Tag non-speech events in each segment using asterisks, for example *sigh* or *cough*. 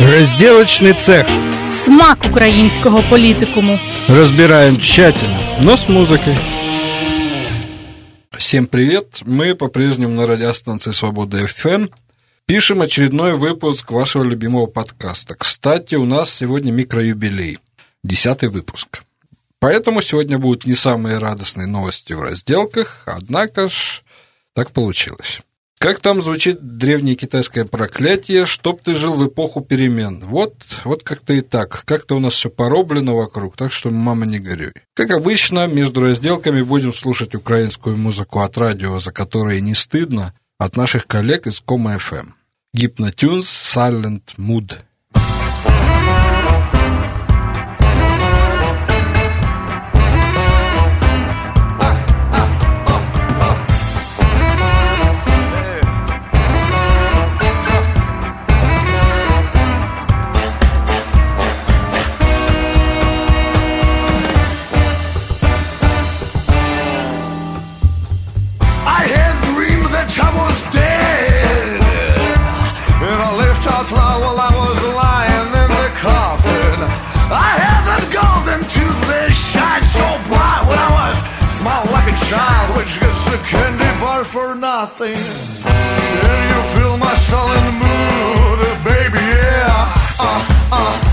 Разделочный цех. Смак українського політикуму. Разбираем тщательно, но с музыкой. Всем привет! Мы по-прежнему на радиостанции Свобода ФМ. Пишем очередной выпуск вашего любимого подкаста. Кстати, у нас сегодня микроюбилей. Десятый выпуск. Поэтому сегодня будут не самые радостные новости в разделках, однако ж так получилось. Как там звучит древнее китайское проклятие, чтоб ты жил в эпоху перемен. Вот, вот как-то и так. Как-то у нас все пороблено вокруг, так что, мама, не горюй. Как обычно, между разделками будем слушать украинскую музыку от радио, за которое не стыдно, от наших коллег из Кома FM. Hypnotunes Silent Mood. For nothing. And you feel my soul in the mood, baby, yeah. Uh, uh,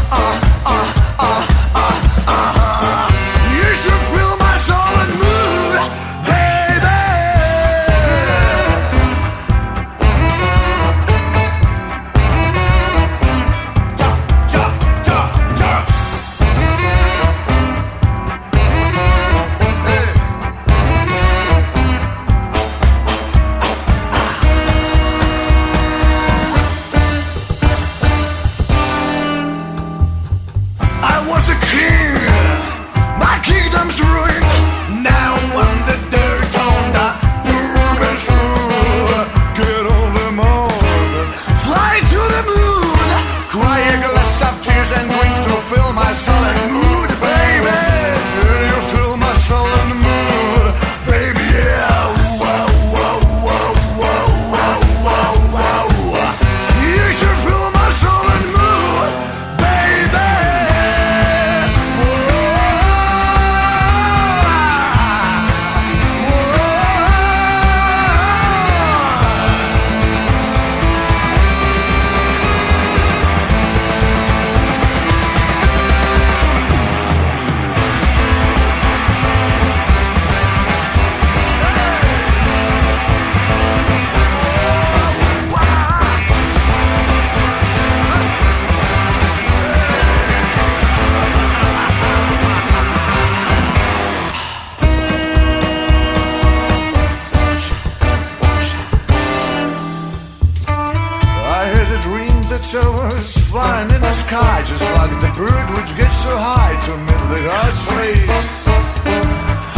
like the bird which gets so high to meet the God's face.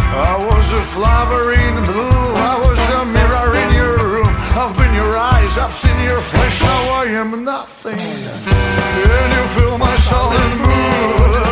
I was a flower in blue, I was a mirror in your room. I've been your eyes, I've seen your flesh, now I am nothing. Can you feel my soul and mood,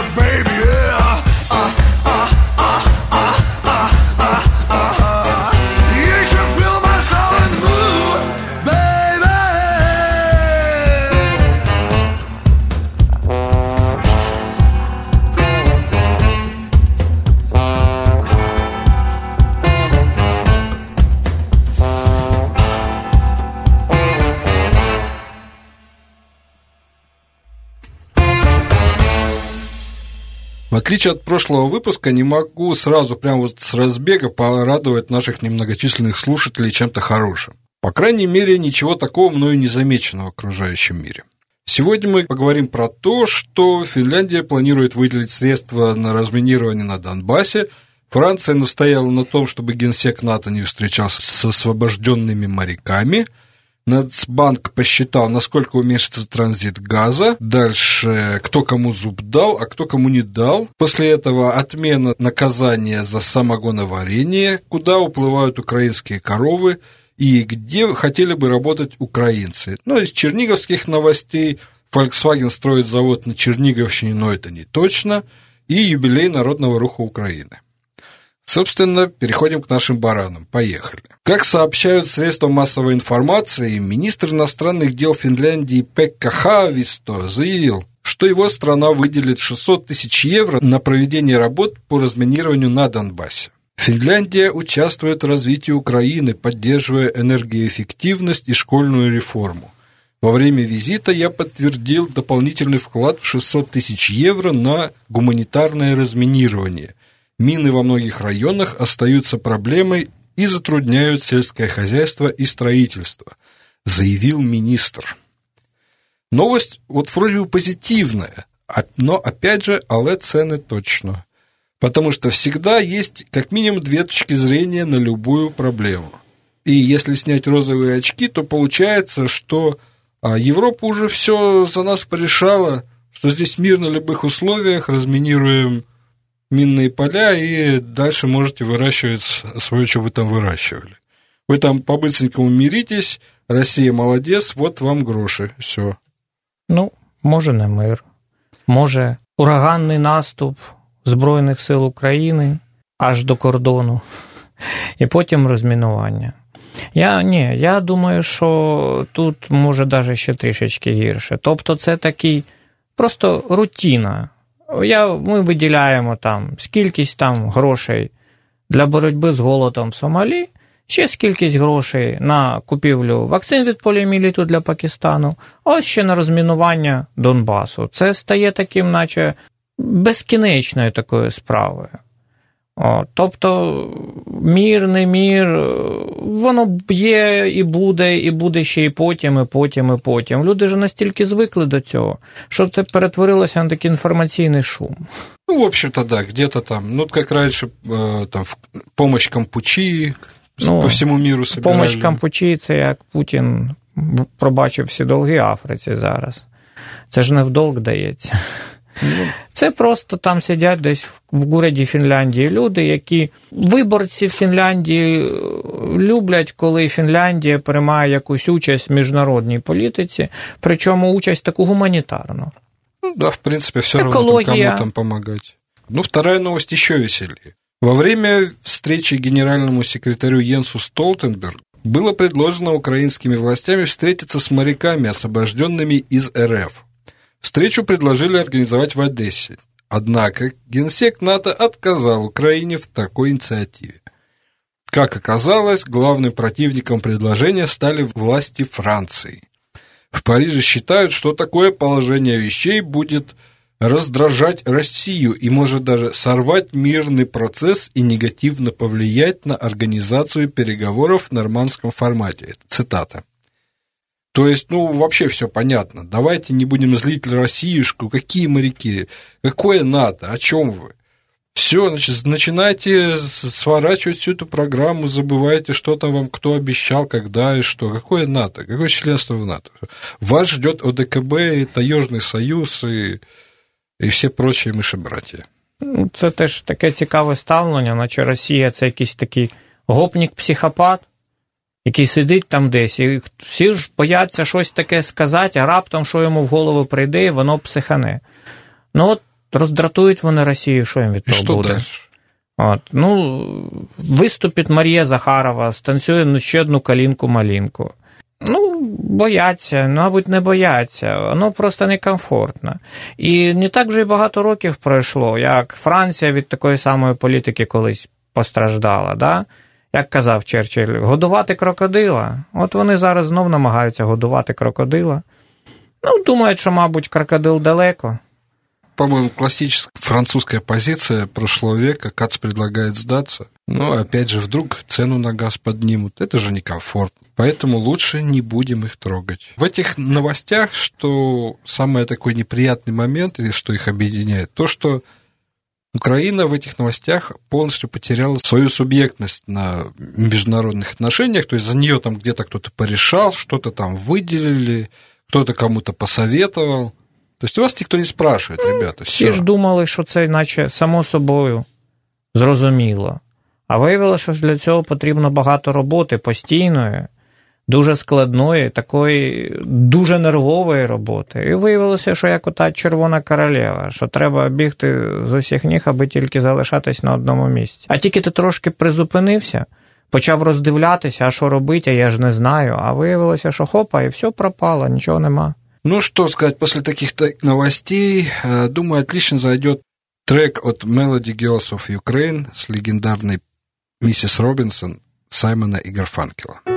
отличие от прошлого выпуска, не могу сразу прямо вот с разбега порадовать наших немногочисленных слушателей чем-то хорошим. По крайней мере, ничего такого мною не замечено в окружающем мире. Сегодня мы поговорим про то, что Финляндия планирует выделить средства на разминирование на Донбассе, Франция настояла на том, чтобы генсек НАТО не встречался с освобожденными моряками – Нацбанк посчитал, насколько уменьшится транзит газа. Дальше, кто кому зуб дал, а кто кому не дал. После этого отмена наказания за самогоноварение, куда уплывают украинские коровы и где хотели бы работать украинцы. Ну, из черниговских новостей Volkswagen строит завод на Черниговщине, но это не точно. И юбилей Народного руха Украины. Собственно, переходим к нашим баранам. Поехали. Как сообщают средства массовой информации, министр иностранных дел Финляндии Пекка Хависто заявил, что его страна выделит 600 тысяч евро на проведение работ по разминированию на Донбассе. Финляндия участвует в развитии Украины, поддерживая энергоэффективность и школьную реформу. Во время визита я подтвердил дополнительный вклад в 600 тысяч евро на гуманитарное разминирование. Мины во многих районах остаются проблемой и затрудняют сельское хозяйство и строительство, заявил министр. Новость вот вроде бы позитивная, а, но опять же, але цены точно. Потому что всегда есть как минимум две точки зрения на любую проблему. И если снять розовые очки, то получается, что а Европа уже все за нас порешала, что здесь мир на любых условиях, разминируем минные поля, и дальше можете выращивать свое, что вы там выращивали. Вы там по-быстренькому миритесь, Россия молодец, вот вам гроши, все. Ну, може не мир, може ураганний наступ Збройних сил України аж до кордону, *laughs* і потім розмінування. Я ні, я думаю, що тут може навіть ще трішечки гірше. Тобто, це такий просто рутіна. Я, Ми виділяємо там скількись там грошей для боротьби з голодом в Сомалі, ще скількись грошей на купівлю вакцин від поліоміліту для Пакистану, ось ще на розмінування Донбасу. Це стає таким, наче безкінечною такою справою. Тобто мір, не мір, воно є і буде, і буде ще і потім, і потім, і потім. Люди ж настільки звикли до цього, що це перетворилося на такий інформаційний шум. Ну, в общем-то, да, где-то там, ну, как раньше, э, там, помощь Кампучі ну, по всьому міру собирали. Помощь Кампучі, це як Путін пробачив всі долги Африці зараз. Це ж не в долг дається. Це просто там сидять десь в городі Фінляндії люди, які виборці Фінляндії е, люблять, коли Фінляндія приймає якусь участь в міжнародній політиці, причому участь таку гуманітарну. Ну да, в принципе, все равно там, кому там помогать. Ну, вторая новость еще веселее. Во время встречи генеральному секретарю Йенсу Столтенберг было предложено украинскими властями встретиться с моряками, освобожденными из РФ. Встречу предложили организовать в Одессе. Однако генсек НАТО отказал Украине в такой инициативе. Как оказалось, главным противником предложения стали власти Франции. В Париже считают, что такое положение вещей будет раздражать Россию и может даже сорвать мирный процесс и негативно повлиять на организацию переговоров в нормандском формате. Цитата. То есть, ну, вообще все понятно. Давайте не будем злить Россиюшку. Какие моряки? Какое НАТО? О чем вы? Все, значит, начинайте сворачивать всю эту программу, забывайте, что там вам кто обещал, когда и что. Какое НАТО? Какое членство в НАТО? Вас ждет ОДКБ, и Таежный Союз, и, і всі прочі мишебраті. Ну, це теж таке цікаве ставлення, наче Росія це якийсь такий гопнік-психопат, Який сидить там десь, і всі ж бояться щось таке сказати, а раптом, що йому в голову прийде, воно психане. Ну от роздратують вони Росію, що їм від того що буде. От, ну, Виступить Марія Захарова, станцює ще одну калінку-малінку. Ну, бояться, мабуть, не бояться, воно просто некомфортно. І не так вже й багато років пройшло, як Франція від такої самої політики колись постраждала. Да? Як казав Черчилль, годувати крокодила. От вони зараз знов намагаються годувати крокодила. Ну, думають, що, мабуть, крокодил далеко. По-моему, классическая французская позиция прошлого века. Кац предлагает сдаться. Но, опять же, вдруг цену на газ поднимут. Это же некомфортно. Поэтому лучше не будем их трогать. В этих новостях, что самый такой неприятный момент, или что их объединяет, то, что Украина в этих новостях полностью потеряла свою субъектность на международных отношениях, то есть за нее там где-то кто-то порешал, что-то там выделили, кто-то кому-то посоветовал. То есть у вас никто не спрашивает, ну, ребята. Всі ж думали, що це наче само собою зрозуміло. А виявилося, що для цього потрібно багато роботи постійної, дуже складної, такої дуже нервової роботи. І виявилося, що як ота червона королева, що треба бігти з усіх ніг, аби тільки залишатись на одному місці. А тільки ти трошки призупинився. Почав роздивлятися, а що робити, а я ж не знаю. А виявилося, що хопа, і все пропало, нічого нема. Ну, что сказать, после таких новостей, э, думаю, отлично зайдет трек от Melody Girls of Ukraine с легендарной миссис Робинсон Саймона и Гарфанкела.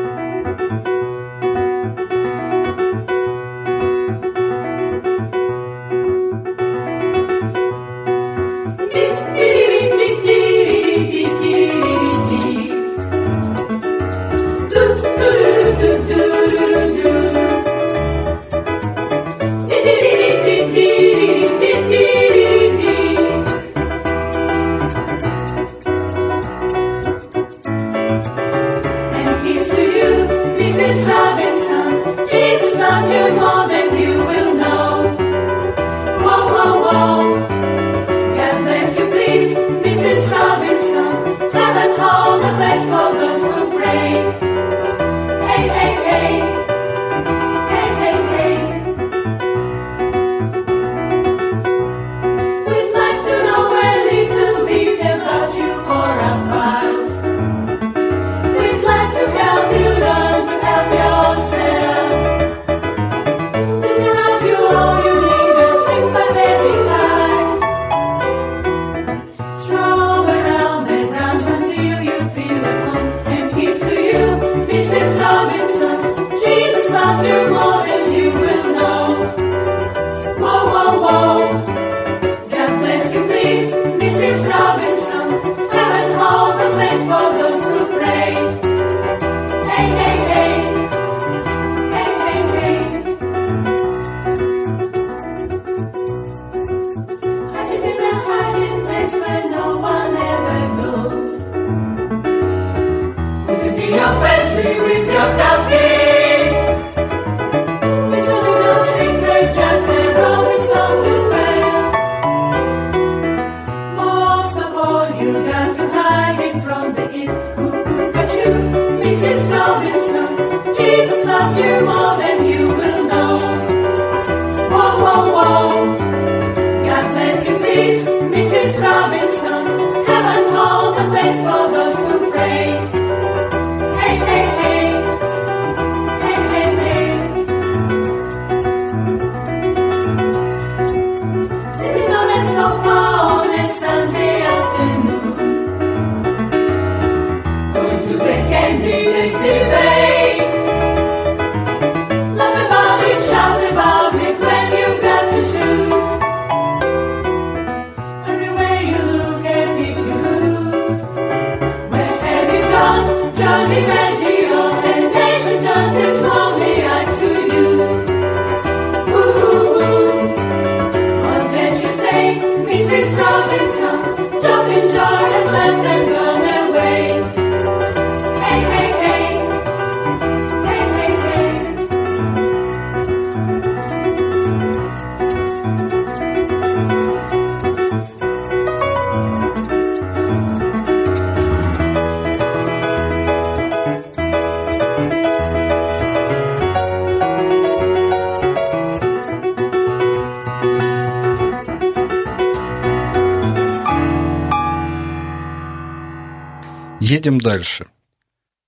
Едем дальше.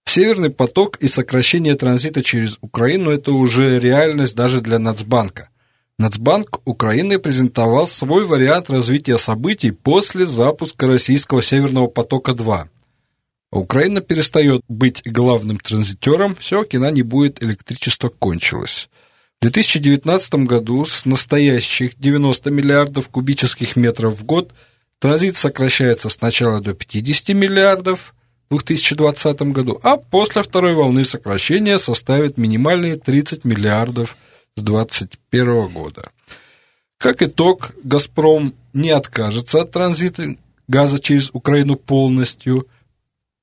Северный поток и сокращение транзита через Украину – это уже реальность даже для Нацбанка. Нацбанк Украины презентовал свой вариант развития событий после запуска российского Северного потока-2. Украина перестает быть главным транзитером, все, кино не будет, электричество кончилось. В 2019 году с настоящих 90 миллиардов кубических метров в год транзит сокращается сначала до 50 миллиардов – 2020 году, а после второй волны сокращения составит минимальные 30 миллиардов с 2021 года. Как итог, «Газпром» не откажется от транзита газа через Украину полностью,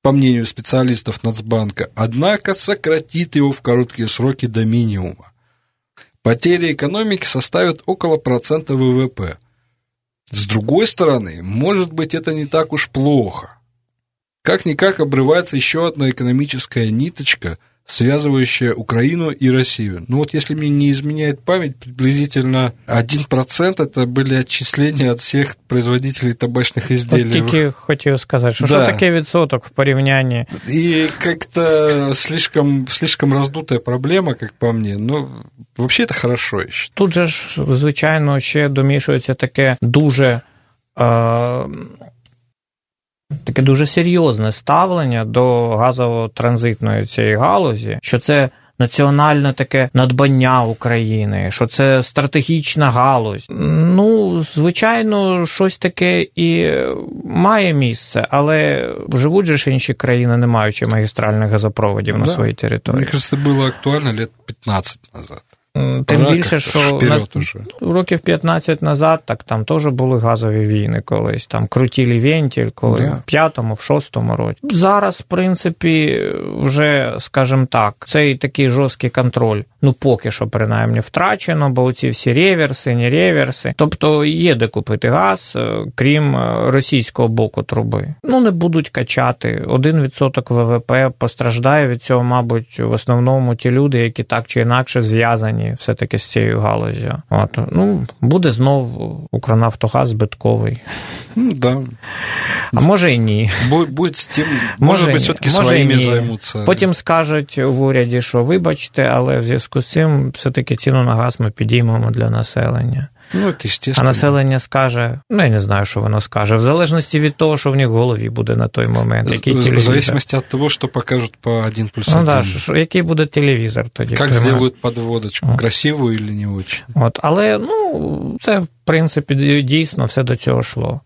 по мнению специалистов Нацбанка, однако сократит его в короткие сроки до минимума. Потери экономики составят около процента ВВП. С другой стороны, может быть, это не так уж плохо – как-никак обрывается еще одна экономическая ниточка, связывающая Украину и Россию. Ну вот если мне не изменяет память, приблизительно 1% это были отчисления от всех производителей табачных изделий. От тільки хотів сказати, що, да. що таке відсоток в порівнянні? И как-то слишком, слишком раздутая проблема, как по мне, но вообще это хорошо. Тут же ж, звичайно, ще домішується таке дуже... Е- таке дуже серйозне ставлення до газово-транзитної цієї галузі, що це національне таке надбання України, що це стратегічна галузь. Ну, звичайно, щось таке і має місце, але живуть же ж інші країни, не маючи магістральних газопроводів да. на своїй території. Мені кажется, це було актуально лет 15 назад. Тим Пора більше, що на, років 15 назад, так там теж були газові війни колись, там крутілі вентіль, коли да. в п'ятому, в шостому році. Зараз, в принципі, вже, скажімо так, цей такий жорсткий контроль, ну поки що, принаймні, втрачено, бо ці всі реверси, не реверси. Тобто є де купити газ, е, крім е, російського боку труби. Ну, не будуть качати. Один відсоток ВВП постраждає від цього, мабуть, в основному ті люди, які так чи інакше зв'язані пов'язані все-таки з цією галузю. От, ну, Буде знов Укрнафтогаз збитковий. Ну, да. А може і ні. Будь з тим, може, може все-таки своїми займуться. Потім скажуть в уряді, що вибачте, але в зв'язку з цим все-таки ціну на газ ми підіймемо для населення. Ну, це А населення скаже, ну я не знаю, що воно скаже, в залежності від того, що в них в голові буде на той момент. Який в телевізор. залежності від того, що покажуть по 1 плюс 1. Ну, да, що, який буде телевізор тоді. Як зроблять подводочку, О. красиву чи не дуже. От, але ну, це, в принципі, дійсно все до цього йшло.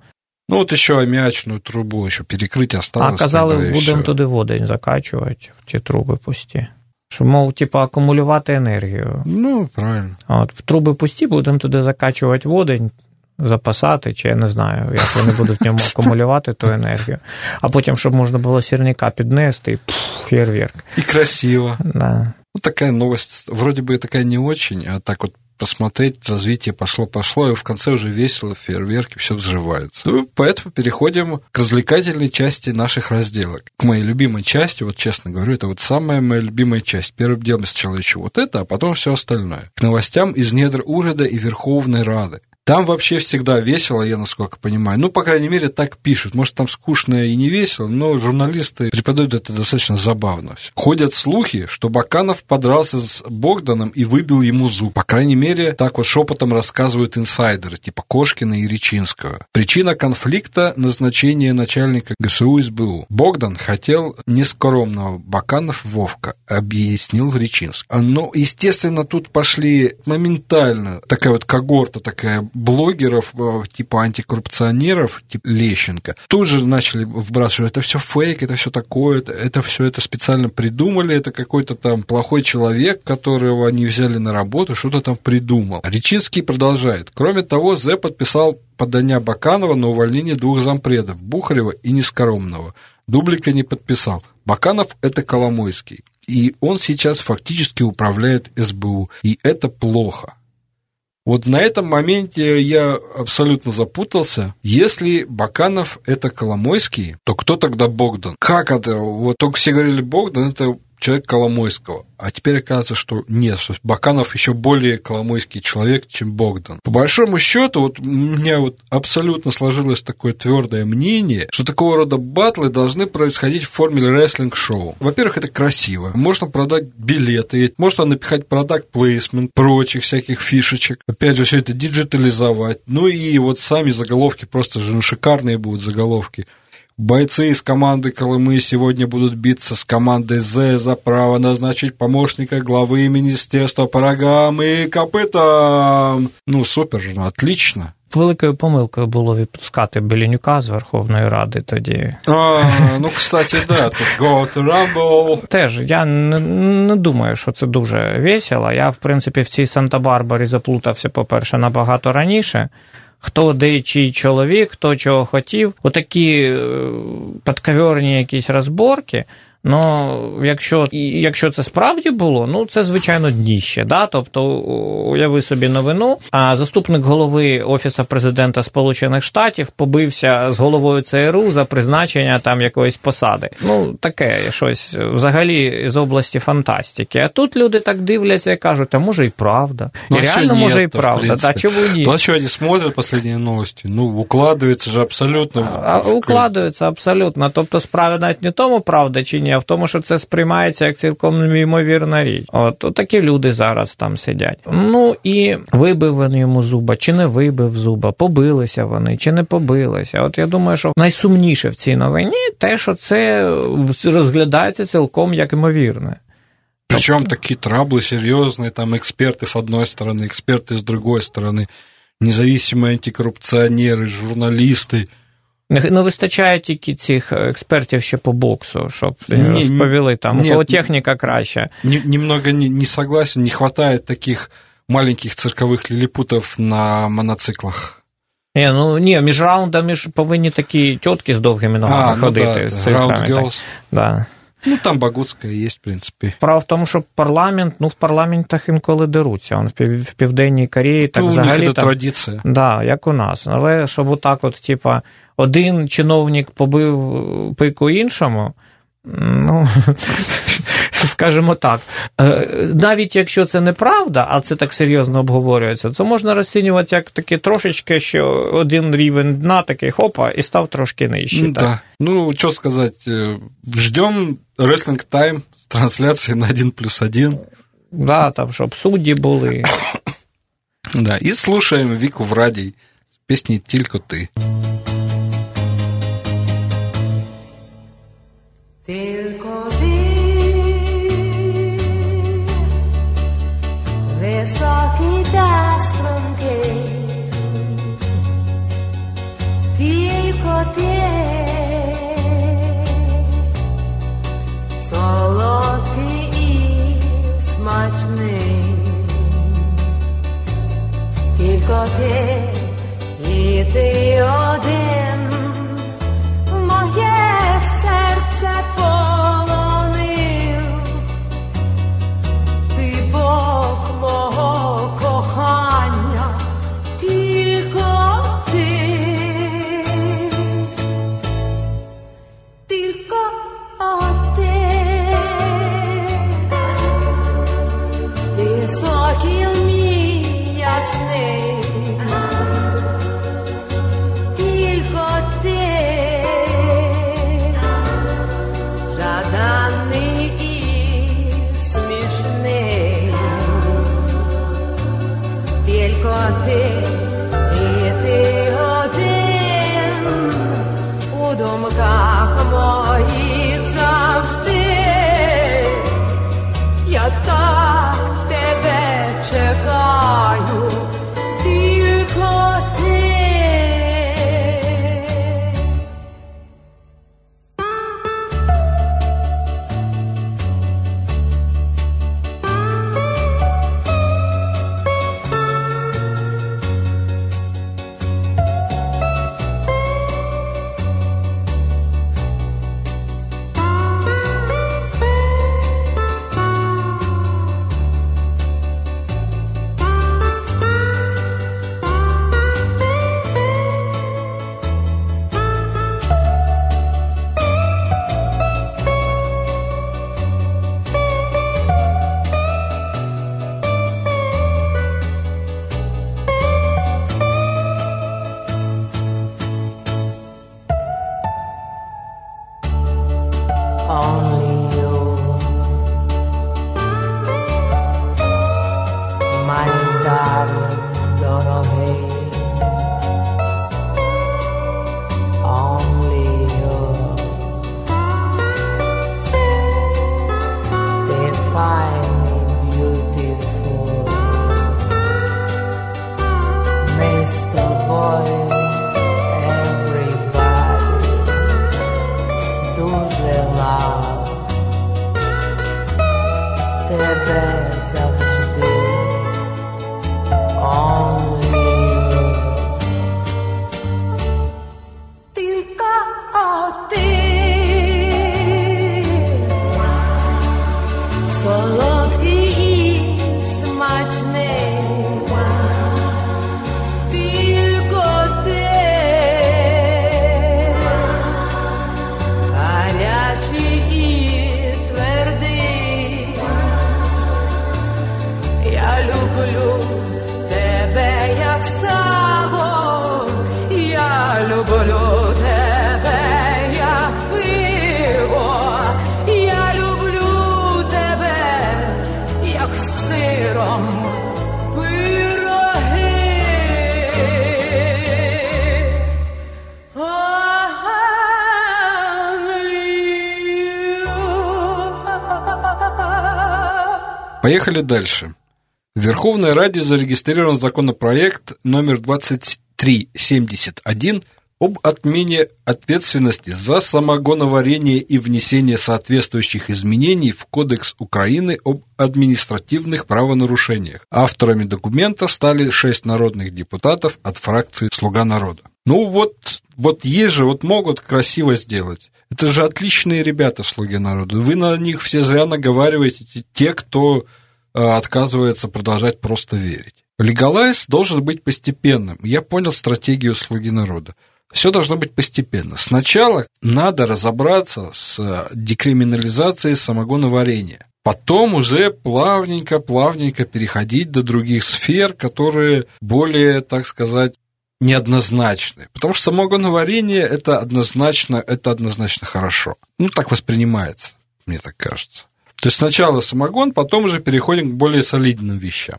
Ну, от ще аміачну трубу, що перекрити осталось. А казали, будемо туди водень закачувати, в ті труби пусті. Що, мов, типу, акумулювати енергію. Ну, правильно. От, Труби пусті, будемо туди закачувати водень, запасати, чи я не знаю, як вони будуть в ньому *laughs* акумулювати ту енергію. А потім, щоб можна було сірника піднести, і пф, фейерверк. І красиво. Да. Ну, такая новость, вроде бы такая не очень, а так вот посмотреть, развитие пошло-пошло, и в конце уже весело, фейерверки, все взрывается. Ну, поэтому переходим к развлекательной части наших разделок. К моей любимой части, вот честно говорю, это вот самая моя любимая часть. Первым делом сначала еще вот это, а потом все остальное. К новостям из недр Уряда и Верховной Рады. Там вообще всегда весело, я насколько понимаю. Ну, по крайней мере, так пишут. Может, там скучно и не весело, но журналисты преподают это достаточно забавно. Ходят слухи, что Баканов подрался с Богданом и выбил ему зуб. По крайней мере, так вот шепотом рассказывают инсайдеры, типа Кошкина и Речинского. Причина конфликта – назначение начальника ГСУ СБУ. Богдан хотел нескромного Баканов Вовка, объяснил Речинский. Но, естественно, тут пошли моментально такая вот когорта такая блогеров, э, типа антикоррупционеров, типа Лещенко, тут же начали вбрасывать, это все фейк, это все такое, это, это все это специально придумали, это какой-то там плохой человек, которого они взяли на работу, что-то там придумал. Речинский продолжает. Кроме того, Зе подписал подання Баканова на увольнение двух зампредов, Бухарева и Нескоромного. Дублика не подписал. Баканов – это Коломойский. И он сейчас фактически управляет СБУ. И это плохо. Вот на этом моменте я абсолютно запутался. Если Баканов это Коломойский, то кто тогда Богдан? Как это? Вот только все говорили Богдан, это человек Коломойского. А теперь оказывается, что нет, что Баканов еще более коломойский человек, чем Богдан. По большому счету, вот у меня вот абсолютно сложилось такое твердое мнение, что такого рода батлы должны происходить в форме рестлинг-шоу. Во-первых, это красиво. Можно продать билеты, можно напихать продакт плейсмент, прочих всяких фишечек. Опять же, все это диджитализовать. Ну и вот сами заголовки просто же ну, шикарные будут заголовки. Бойцы из команды Колымы сегодня будут биться с командой З за право назначить помощника главы Министерства по рогам и копытам. Ну, супер же, отлично. Великою помилкою було відпускати Белінюка з Верховної Ради тоді. А, Ну, кстати, да, тут Go to Rumble. Теж я не, не думаю, що це дуже весело. Я, в принципі, в цій Санта-Барбарі заплутався, по-перше, набагато раніше хто де чий чоловік, хто чого хотів. Отакі підковерні якісь розборки. Ну, якщо якщо це справді було, ну це звичайно дніще. Да? Тобто, уяви собі новину, а заступник голови Офісу президента Сполучених Штатів побився з головою ЦРУ за призначення там якоїсь посади. Ну, таке щось взагалі з області фантастики. А тут люди так дивляться і кажуть, а може і правда. Ну, і реально може і правда. Та чому ні? То, а що вони смотрять останні новості? Ну, укладується ж абсолютно. А, укладується абсолютно. Тобто, справа навіть не тому, правда чи ні, а в тому, що це сприймається як цілком ймовірна річ. От, от такі люди зараз там сидять. Ну і вибив він йому зуба, чи не вибив зуба, побилися вони, чи не побилися. От я думаю, що найсумніше в цій новині те, що це розглядається цілком як ймовірне. Причем такие траблы серьезные, там эксперты с одной стороны, эксперты с другой стороны, независимые антикоррупционеры, журналисты – не вистачає тільки цих експертів ще по боксу, щоб розповіли там. Нет, У техніка краще. Немного не, не согласен, не хватает таких маленьких циркових ліліпутів на моноциклах. Ні, ну ні, між раундами ж повинні такі тітки з довгими ногами а, ходити. Ну, да, з раунд Да. Ну, там Багутська є, в принципі. Справа в тому, що парламент, ну, в парламентах інколи деруться. Он в Південній Кореї так ну, взагалі. Це традиція. Да, як у нас. Але щоб отак, от, типа, один чиновник побив пику іншому. Ну, *laughs* скажімо так, е, навіть якщо це неправда, а це так серйозно обговорюється, то можна розцінювати як таке трошечки, що один рівень дна такий хопа і став трошки нижче. Ну, так. ну що сказати, е, ждем Wrestling Time з трансляції на 1 плюс 1. Да, там, щоб судді були. *coughs* Да, і слушаємо Віку в радій з пісні Тільки ти. Tylko ty, wysoki ta strągiel, tylko ty, солодкий і смачний, тільки ти і ти один. Поехали дальше. В Верховной Раде зарегистрирован законопроект номер 2371 об отмене ответственности за самогоноварение и внесение соответствующих изменений в Кодекс Украины об административных правонарушениях. Авторами документа стали шесть народных депутатов от фракции «Слуга народа». Ну вот, вот есть же, вот могут красиво сделать. Это же отличные ребята, слуги народа. Вы на них все зря наговариваете, те, кто э, отказывается продолжать просто верить. Легалайз должен быть постепенным. Я понял стратегию слуги народа. Все должно быть постепенно. Сначала надо разобраться с декриминализацией самогоноварения. Потом уже плавненько-плавненько переходить до других сфер, которые более, так сказать, неоднозначны. Потому что самогоноварение это однозначно, это однозначно хорошо. Ну, так воспринимается, мне так кажется. То есть сначала самогон, потом уже переходим к более солидным вещам.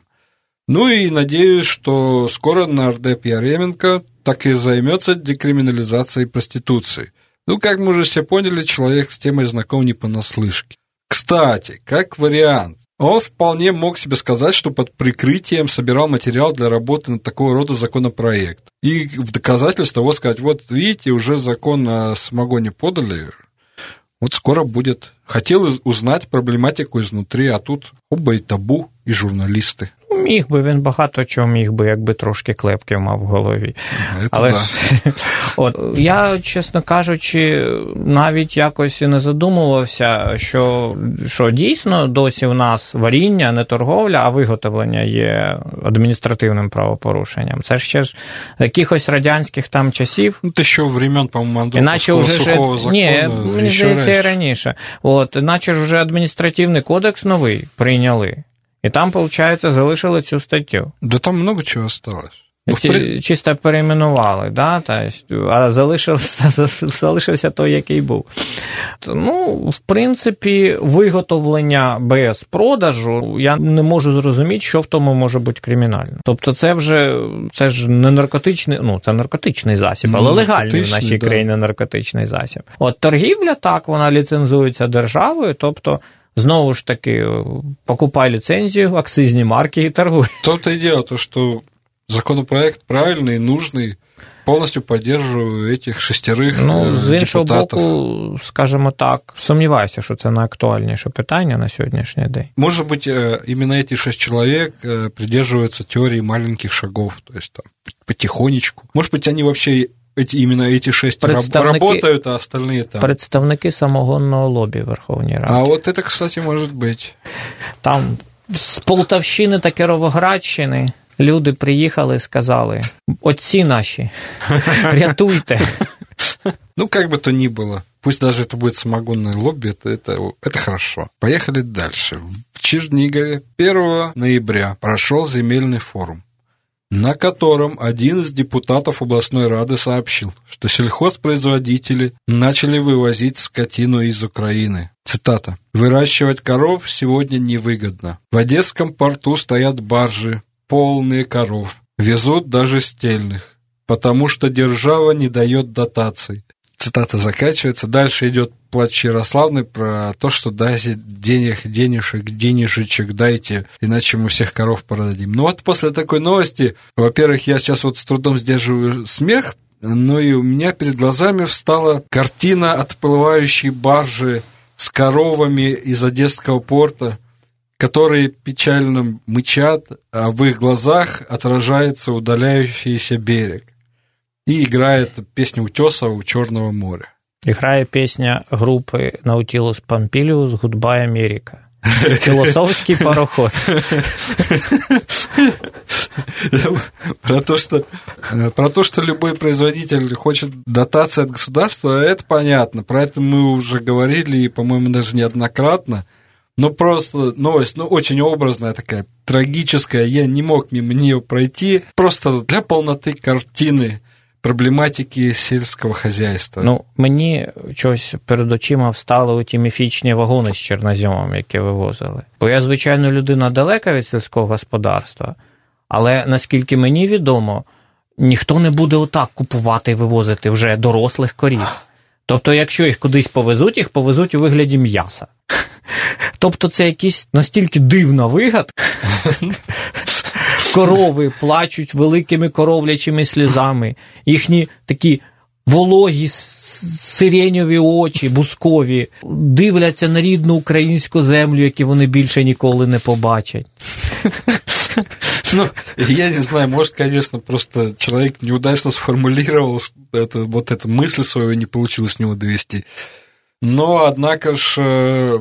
Ну и надеюсь, что скоро нардеп Яременко так и займется декриминализацией проституции. Ну, как мы уже все поняли, человек с темой знаком не понаслышке. Кстати, как вариант, он вполне мог себе сказать, что под прикрытием собирал материал для работы над такого рода законопроект. И в доказательство вот сказать, вот видите, уже закон о самогоне подали, вот скоро будет. Хотел узнать проблематику изнутри, а тут оба и табу, и журналисты. Міг би він багато чого міг би, якби трошки клепки мав в голові. Це Але да. ж, *laughs* от, я, чесно кажучи, навіть якось і не задумувався, що, що дійсно досі в нас варіння, не торговля, а виготовлення є адміністративним правопорушенням. Це ж ще ж якихось радянських там часів. Ну, это еще времен, по-моему, Іначе вже сухого закона. Ні, мені здається, і раніше. От, іначе ж вже адміністративний кодекс новий прийняли. І там, виходить, залишили цю статтю. Да там много чего осталось. Ну, Ті- при- Чисто перейменували, да? тобто, а залишився, *laughs* залишився той, який був. Ну, в принципі, виготовлення без продажу я не можу зрозуміти, що в тому може бути кримінально. Тобто, це вже це ж не наркотичний, ну це наркотичний засіб, Ну, але легальний в нашій да. країні наркотичний засіб. От торгівля так, вона ліцензується державою, тобто. Знову ж таки, покупай ліцензію, акцизні марки і торгуй. В том-то и дело, то, что законопроект правильный, нужный, полностью поддерживаю этих шестерых Ну, э, з іншого депутатов. боку, скажімо так, сумніваюся, що це найактуальніше питання на сьогоднішній день. Может быть, э, именно эти шесть человек э, придерживаются теории маленьких шагов, то есть там потихонечку. Может быть, они вообще эти, именно эти шесть раб- Представники- работают, а остальные там. Представники самогонного лобі в Верховній Раді. А вот это, кстати, может быть. Там з Полтавщини та Кіровоградщини люди приїхали і сказали: отці наші, *laughs* рятуйте. Ну, как бы то ни было. Пусть даже это будет самогонное лобби, это, это, это хорошо. Поехали дальше. В Чернигове 1 ноября прошел земельный форум, на котором один из депутатов областной рады сообщил, что сельхозпроизводители начали вывозить скотину из Украины. Цитата. «Выращивать коров сегодня невыгодно. В Одесском порту стоят баржи, полные коров. Везут даже стельных, потому что держава не дает дотаций. Цитата заканчивается. Дальше идет плач Ярославны про то, что дайте денег, денежек, денежечек дайте, иначе мы всех коров продадим. Ну вот после такой новости, во-первых, я сейчас вот с трудом сдерживаю смех, но и у меня перед глазами встала картина отплывающей баржи с коровами из Одесского порта, которые печально мычат, а в их глазах отражается удаляющийся берег. И играет песня Утесова у Черного моря. І грає пісня групи Наутілус Пампіліус Гудбай Америка. Філософський пароход. Про то, что, э, про то, что любой производитель хочет дотации от государства, это понятно. Про это мы уже говорили, и, по-моему, даже неоднократно. Но просто новость, ну, очень образная такая, трагическая. Я не мог мимо нее пройти. Просто для полноты картины Проблематики сельского хозяйства. Ну, мені щось перед очима встали ті міфічні вагони з чорноземом, які вивозили. Бо я, звичайно, людина далека від сільського господарства, але наскільки мені відомо, ніхто не буде отак купувати і вивозити вже дорослих корів. Тобто, якщо їх кудись повезуть, їх повезуть у вигляді м'яса. Тобто це якась настільки дивна вигадка. *laughs* Корови плачуть великими коровлячими слізами, їхні такі вологі сиреньові очі, бускові, дивляться на рідну українську землю, яку вони більше ніколи не побачать. Ну, я не знаю, может, конечно, просто человек неудачно сформулировал это, вот эту мысль свою, не получилось с него довести. Но, однако ж, э,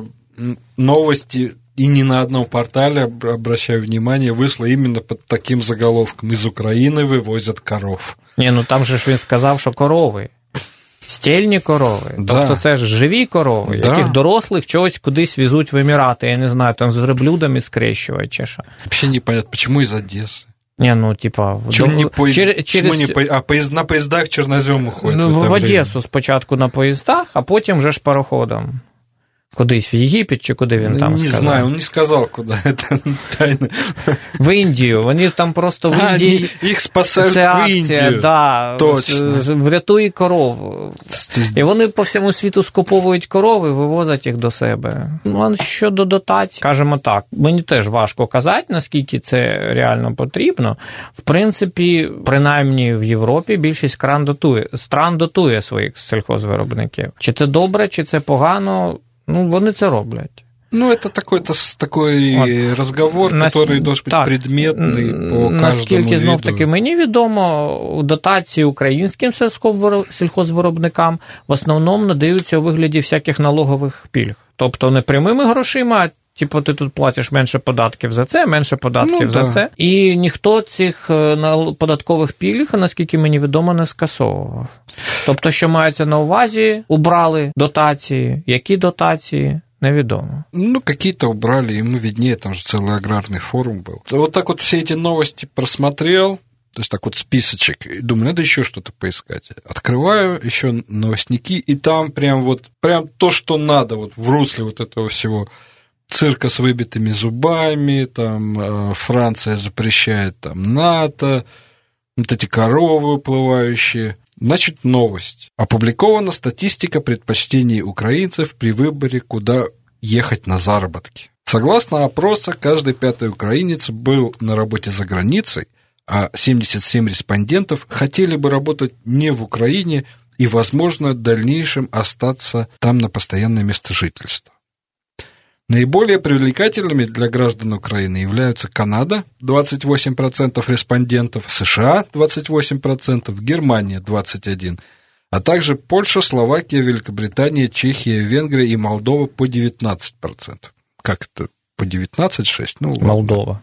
новости и не на одном портале, обращаю внимание, вышло именно под таким заголовком «Из Украины вывозят коров». Не, ну там же ж він сказав, що корови. Стільні корови. Да. Тобто це ж живі корови, Да. яких дорослих чогось кудись везуть в Емірати, я не знаю, там з верблюдами скрещують чи що. Вообще непонятно, почему из Одессы? Ні, ну, типа, Почему, до- не поезд... чер- почему через... не по... А поезд... на поездах чернозем уходят ну, в это в время? Одесу спочатку на поїздах, а потім вже ж пароходом. Кудись в Єгипет чи куди він там не сказав? знаю, он не сказал, куда *laughs* это тайна. В Індію. Вони там просто в А, Індії. они- их спасают Це в акція, Индию. да, Точно. врятуй коров. І вони по всьому світу скуповують корови, вивозять їх до себе. Ну, а щодо дотацій, кажемо так, мені теж важко казати, наскільки це реально потрібно. В принципі, принаймні в Європі більшість кран дотує, стран дотує своїх сільхозвиробників. Чи це добре, чи це погано, ну вони це роблять. Ну, это такой-то с- такой Вот. разговор, Нас- который должен быть так, предметный по каждому Наскільки знов виду. таки мені відомо, дотації українським сільськовиро- сільхозвиробникам в основному надаються у вигляді всяких налогових пільг. Тобто не прямими грошима, а Типу, ти тут платиш менше податків за це, менше податків Ну, за да. це. І ніхто цих е, нал- податкових пільг, наскільки мені відомо, не скасовував. Тобто, що мається на увазі, убрали дотації, які дотації, невідомо. Ну, какие-то убрали, ему виднее, там же целый аграрный форум был. Вот так вот все эти новости просмотрел, то есть так вот списочек, и думаю, надо еще что-то поискать. Открываю еще новостники, и там прям вот, прям то, что надо, вот в русле вот этого всего цирка с выбитыми зубами, там э, Франция запрещает там НАТО, вот эти коровы уплывающие. Значит, новость. Опубликована статистика предпочтений украинцев при выборе, куда ехать на заработки. Согласно опроса, каждый пятый украинец был на работе за границей, а 77 респондентов хотели бы работать не в Украине и, возможно, в дальнейшем остаться там на постоянное место жительства. Наиболее привлекательными для граждан Украины являются Канада 28% респондентов, США 28%, Германия 21%, а также Польша, Словакия, Великобритания, Чехия, Венгрия и Молдова по 19%. Как это? По 19,6? Ну, ладно. Молдова.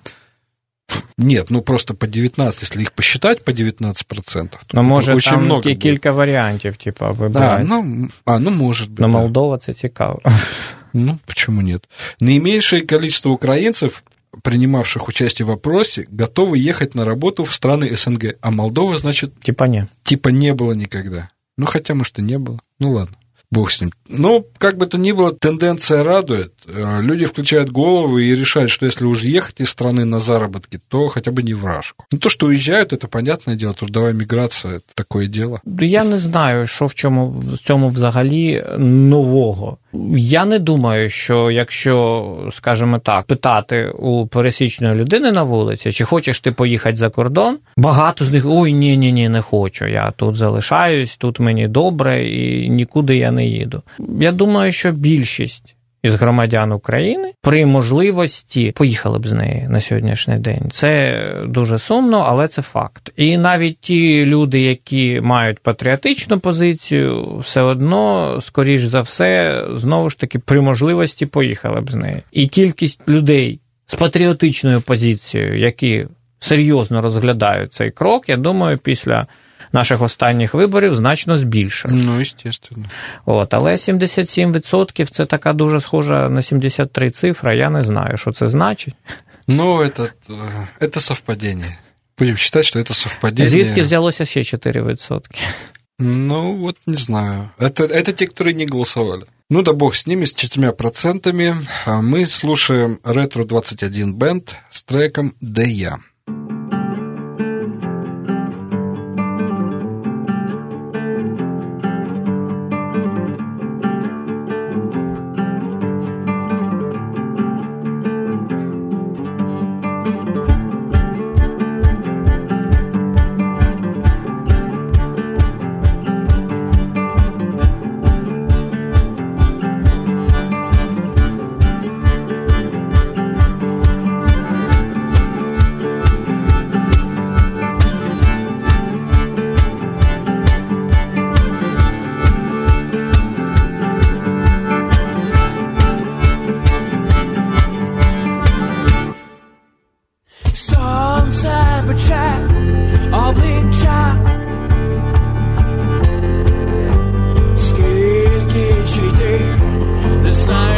Нет, ну просто по 19, если их посчитать по 19%, то Ну, это може, очень там много кі- будет. кілька варіантів, типу, А, вибирати. ну, а, ну, может быть. Ну, да. Молдова це цікаво. *laughs* Ну, почему нет? Наименьшее количество украинцев, принимавших участие в опросе, готовы ехать на работу в страны СНГ, а Молдова, значит, Типа ні. типа не было никогда. Ну, хотя, может, и не было. Ну, ладно. Бог с ним. Ну, как бы то ни было, тенденция радует. Э, Люди включают головы и решают, что если уж ехать из страны на заработки, то хотя бы не в Рашку. Ну, то, что уезжают, это понятное дело, трудовая миграция – это такое дело. Я не знаю, що в чому в цьому взагалі нового. Я не думаю, що якщо, скажімо так, питати у пересічної людини на вулиці, чи хочеш ти поїхати за кордон, багато з них ой, ні, ні, ні, не хочу. Я тут залишаюсь, тут мені добре і нікуди я не їду. Я думаю, що більшість. Із громадян України при можливості поїхали б з неї на сьогоднішній день. Це дуже сумно, але це факт. І навіть ті люди, які мають патріотичну позицію, все одно, скоріш за все, знову ж таки, при можливості поїхали б з неї. І кількість людей з патріотичною позицією, які серйозно розглядають цей крок, я думаю, після наших останніх виборів значно збільшено. Ну, естественно. От, але 77% це така дуже схожа на 73 цифра. Я не знаю, що це значить. Ну, это, э, это совпадение. Будем считать, что это совпадение. Звідки взялося ще 4%? Ну, вот не знаю. Это, это те, которые не голосовали. Ну да бог с ними, с четырьмя процентами. А мы слушаем Ретро 21 Бенд с треком «Да я». Скільки ще йти, не знаю.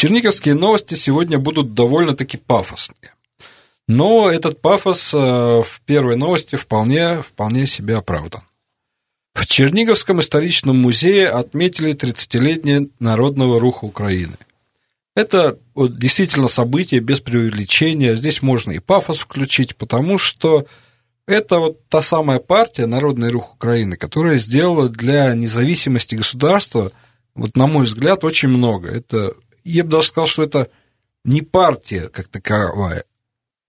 Черниговские новости сегодня будут довольно-таки пафосные. Но этот пафос э, в первой новости вполне, вполне себе оправдан. В Черниговском историческом музее отметили 30-летие народного руха Украины. Это вот действительно событие без преувеличения. Здесь можно и пафос включить, потому что это вот та самая партия, Народный рух Украины, которая сделала для независимости государства, вот на мой взгляд, очень много. Это, я бы даже сказал, что это не партия как таковая,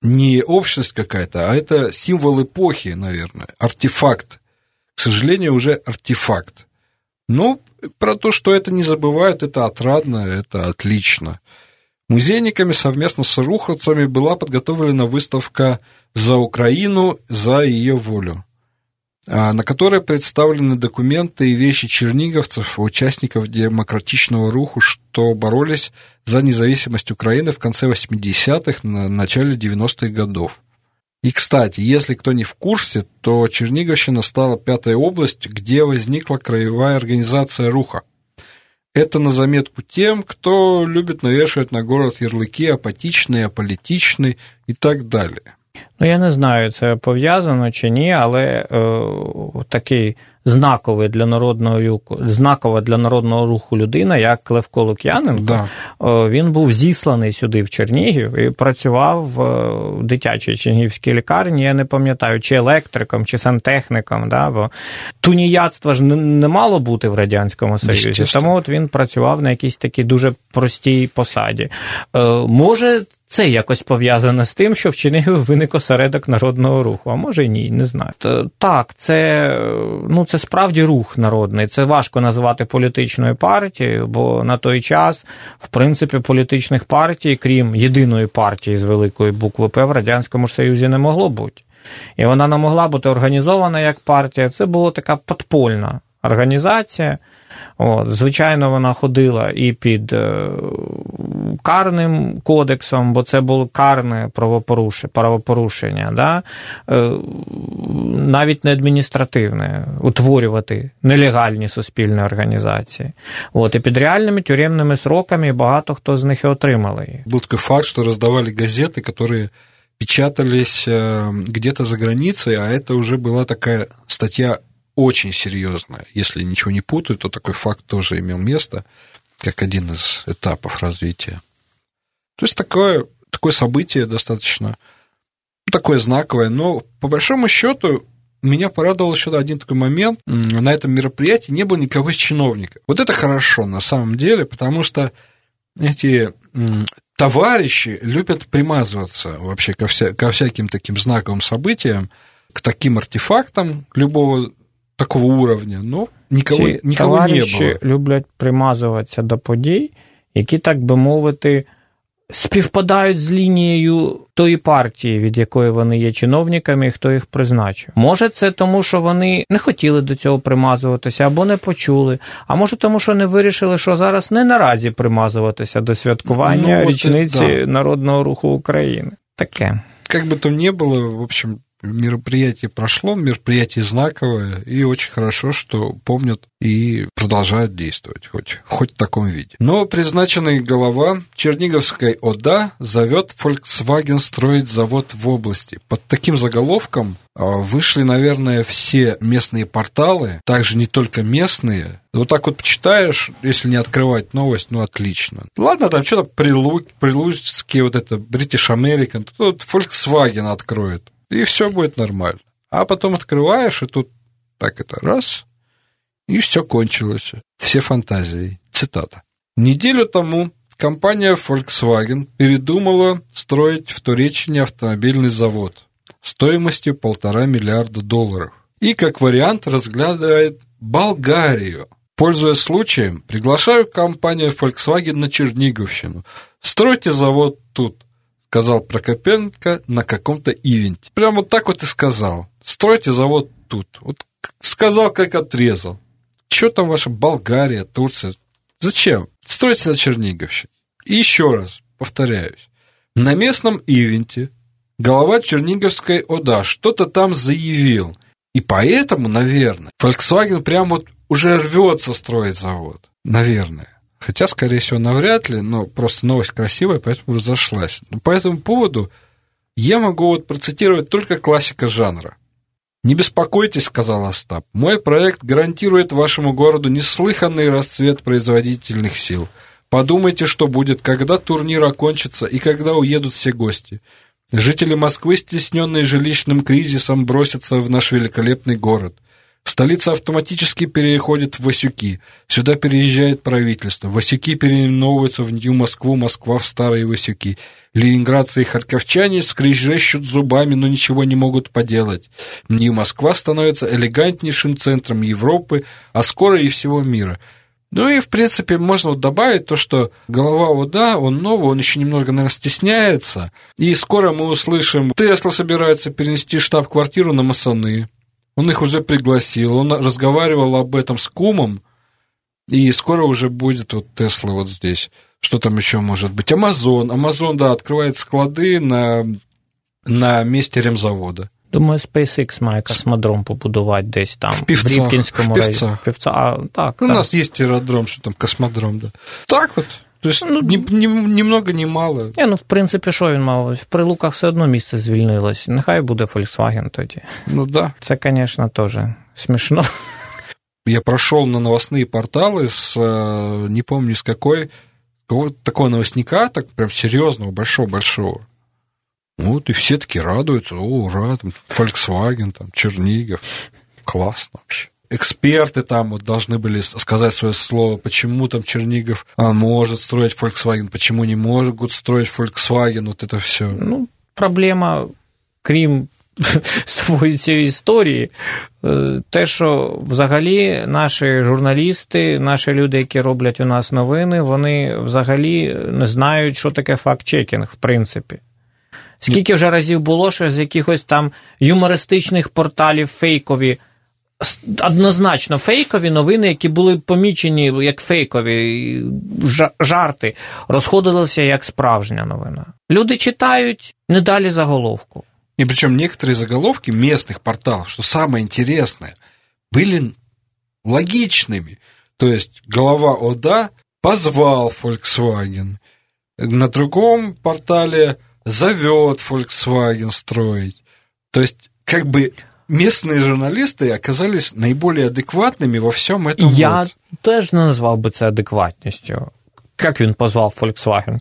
не общность какая-то, а это символ эпохи, наверное, артефакт. К сожалению, уже артефакт. Но про то, что это не забывают, это отрадно, это отлично. Музейниками совместно с руховцами была подготовлена выставка «За Украину, за ее волю», на которой представлены документы и вещи черниговцев, участников демократичного руху, что боролись за независимость Украины в конце 80-х, на начале 90-х годов. И, кстати, если кто не в курсе, то Черниговщина стала пятой областью, где возникла краевая организация Руха. Это на заметку тем, кто любит навешивать на город ярлыки апатичний, аполітичний і так далі. Ну, я не знаю, це пов'язано чи ні, але е, такий знаковий для народного руху, знакова для народного руху людина, як Левко Лук'яненко, Да. е, він був зісланий сюди в Чернігів і працював в е, дитячій чернігівській лікарні. Я не пам'ятаю, чи електриком, чи сантехніком. Да? Бо туніяцтва ж не, не мало бути в Радянському Союзі. Тому от він працював на якійсь такій дуже простій посаді. Е, може, це якось пов'язано з тим, що в Чернігові виник осередок народного руху, а може й ні, не знаю. Так, це, ну, це справді рух народний. Це важко назвати політичною партією, бо на той час, в принципі, політичних партій, крім єдиної партії з великої букви П, в Радянському Союзі не могло бути. І вона не могла бути організована як партія. Це була така подпольна організація. От, звичайно, вона ходила і під е, карним кодексом, бо це було карне правопорушення, правопорушення да? е, навіть не адміністративне, утворювати нелегальні суспільні організації. От, і під реальними тюремними сроками багато хто з них і отримали їх. Был такой факт, что раздавали газеты, которые печатались э, где-то за границей, а это уже была такая статья очень серьезная. Если ничего не путаю, то такой факт тоже имел место, как один из этапов развития. То есть такое, такое событие достаточно такое знаковое, но по большому счету меня порадовал еще один такой момент. На этом мероприятии не было никого из чиновников. Вот это хорошо на самом деле, потому что эти товарищи любят примазываться вообще ко, вся- ко всяким таким знаковым событиям, к таким артефактам любого такого уровня, но никого, Ці никого не товариші было. люблять примазуватися до подій, які, так би мовити, співпадають з лінією тої партії, від якої вони є чиновниками, і хто їх призначив. Може, це тому, що вони не хотіли до цього примазуватися або не почули, а може, тому, що не вирішили, що зараз не наразі примазуватися до святкування Ну, от, річниці да. Народного руху України. Таке. Как бы то ни было, в общем, мероприятие прошло, мероприятие знаковое, и очень хорошо, что помнят и продолжают действовать, хоть, хоть в таком виде. Но призначенный голова Черниговской ОДА зовет Volkswagen строить завод в области. Под таким заголовком а, вышли, наверное, все местные порталы, также не только местные. Вот так вот почитаешь, если не открывать новость, ну, отлично. Ладно, там что-то прилуцкие, вот это British American, тут Volkswagen откроет, и все будет нормально. А потом открываешь, и тут так это раз, и все кончилось. Все фантазии. Цитата. Неделю тому компания Volkswagen передумала строить в Туреччине автомобильный завод стоимостью полтора миллиарда долларов. И как вариант разглядывает Болгарию. Пользуясь случаем, приглашаю компанию Volkswagen на Черниговщину. Стройте завод тут, сказал Прокопенко на каком-то ивенте. Прям вот так вот и сказал. Стройте завод тут. Вот сказал, как отрезал. Что там ваша Болгария, Турция? Зачем? Стройте на Черниговщине. И еще раз, повторяюсь. На местном ивенте голова Черниговской ОДА что-то там заявил. И поэтому, наверное, Volkswagen прям вот уже рвется строить завод. Наверное. Хотя, скорее всего, навряд ли, но просто новость красивая, поэтому разошлась. Но по этому поводу я могу вот процитировать только классика жанра. «Не беспокойтесь», — сказал Остап, — «мой проект гарантирует вашему городу неслыханный расцвет производительных сил. Подумайте, что будет, когда турнир окончится и когда уедут все гости. Жители Москвы, стесненные жилищным кризисом, бросятся в наш великолепный город. Столица автоматически переходит в Васюки. Сюда переезжает правительство. Васюки переименовываются в Нью-Москву, Москва в Старые Васюки. Ленинградцы и харьковчане скрежещут зубами, но ничего не могут поделать. Нью-Москва становится элегантнейшим центром Европы, а скоро и всего мира. Ну и, в принципе, можно добавить то, что голова ОДА, он новый, он еще немного, наверное, стесняется. И скоро мы услышим, Тесла собирается перенести штаб-квартиру на Масоны. Он их уже пригласил, он разговаривал об этом с кумом, и скоро уже будет вот Тесла вот здесь. Что там еще может быть? Амазон. Амазон, да, открывает склады на, на месте ремзавода. Думаю, SpaceX має космодром побудувати десь там, В Півцах, Рібкінському в Півцах. районі. Півца, а, так, Ну, у так. нас есть аэродром, что там космодром, да. Так вот. То есть Ну, ни, ни, ни много, ни мало. Ні, ну, в принципі, що він мав? В прилуках все одно місце звільнилось. Нехай буде Volkswagen тоді. Ну да. Це, звісно, теж смішно. Я прошел на новостные порталы с, э, не помню с какой, какого-то такого новостника, так прям серьезного, большого-большого. Вот, и все таки радуются, о, ура, там, Volkswagen, там, Чернигов, классно вообще. Эксперты там вот должны были сказать свое слово, почему там Чернигов а, может строить Volkswagen, почему не могут строить Volkswagen, вот это все. Ну, проблема, крім *laughs* своєї цієї історії, е, те, що взагалі наші журналісти, наші люди, які роблять у нас новини, вони взагалі не знають, що таке факт-чекінг, в принципі. Скільки вже разів було, що з якихось там юмористичних порталів фейкові, с- однозначно фейкові новини, які були помічені як фейкові жа- жарти, розходилися як справжня новина. Люди читають не далі заголовку. И причем некоторые заголовки местных порталов, что самое интересное, были логичными. То есть глава ОДА позвал Volkswagen, на другом портале зовет Volkswagen строить. То есть как бы местные журналисты оказались наиболее адекватными во всем этом. Я вот. теж не назвав би це адекватністю. Як він позвав Volkswagen?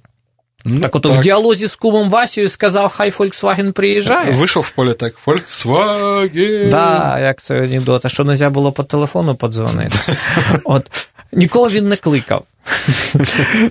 Ну, так от в діалозі з кумом Васею сказав, хай Volkswagen приїжджає. Вышел в поле так, Volkswagen. Да, як це анекдот, а що не можна було по телефону подзвонити. *laughs* От нікого він не кликав.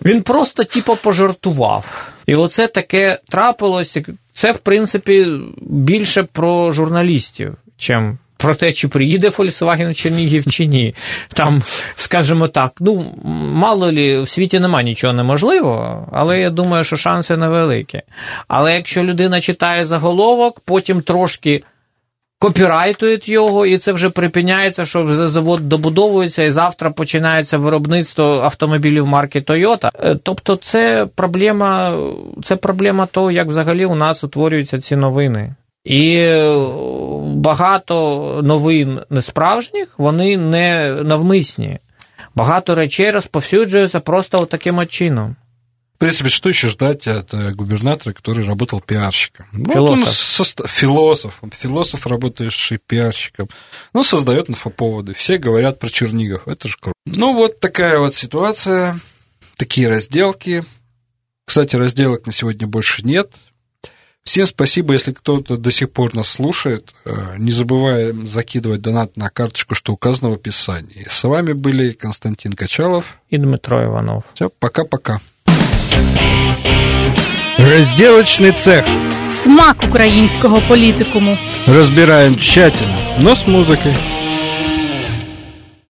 Він просто типу пожартував. І оце таке трапилося. Це, в принципі, більше про журналістів, чим про те, чи приїде Volkswagen Чернігів чи ні. Там, скажімо так, ну, мало лі, в світі нема нічого неможливого, але я думаю, що шанси невеликі. Але якщо людина читає заголовок, потім трошки копірайтують його, і це вже припиняється, що вже завод добудовується, і завтра починається виробництво автомобілів марки Toyota. Е, Тобто, це проблема, це проблема того, як взагалі у нас утворюються ці новини. І е, багато новин несправжніх, вони не навмисні. Багато речей розповсюджуються просто таким от чином. В принципе, что еще ждать от э, губернатора, который работал пиарщиком? Ну, вот Философ. он соста- философ. Философ, работающий пиарщиком. Ну, создает инфоповоды. Все говорят про Чернигов. Это же круто. Ну, вот такая вот ситуация. Такие разделки. Кстати, разделок на сегодня больше нет. Всем спасибо, если кто-то до сих пор нас слушает. Э, Не забываем закидывать донат на карточку, что указано в описании. С вами были Константин Качалов. І Дмитро Іванов. Все, пока-пока. Разделочный цех. Смак українського політикуму. Разбираем тщательно, но с музыкой.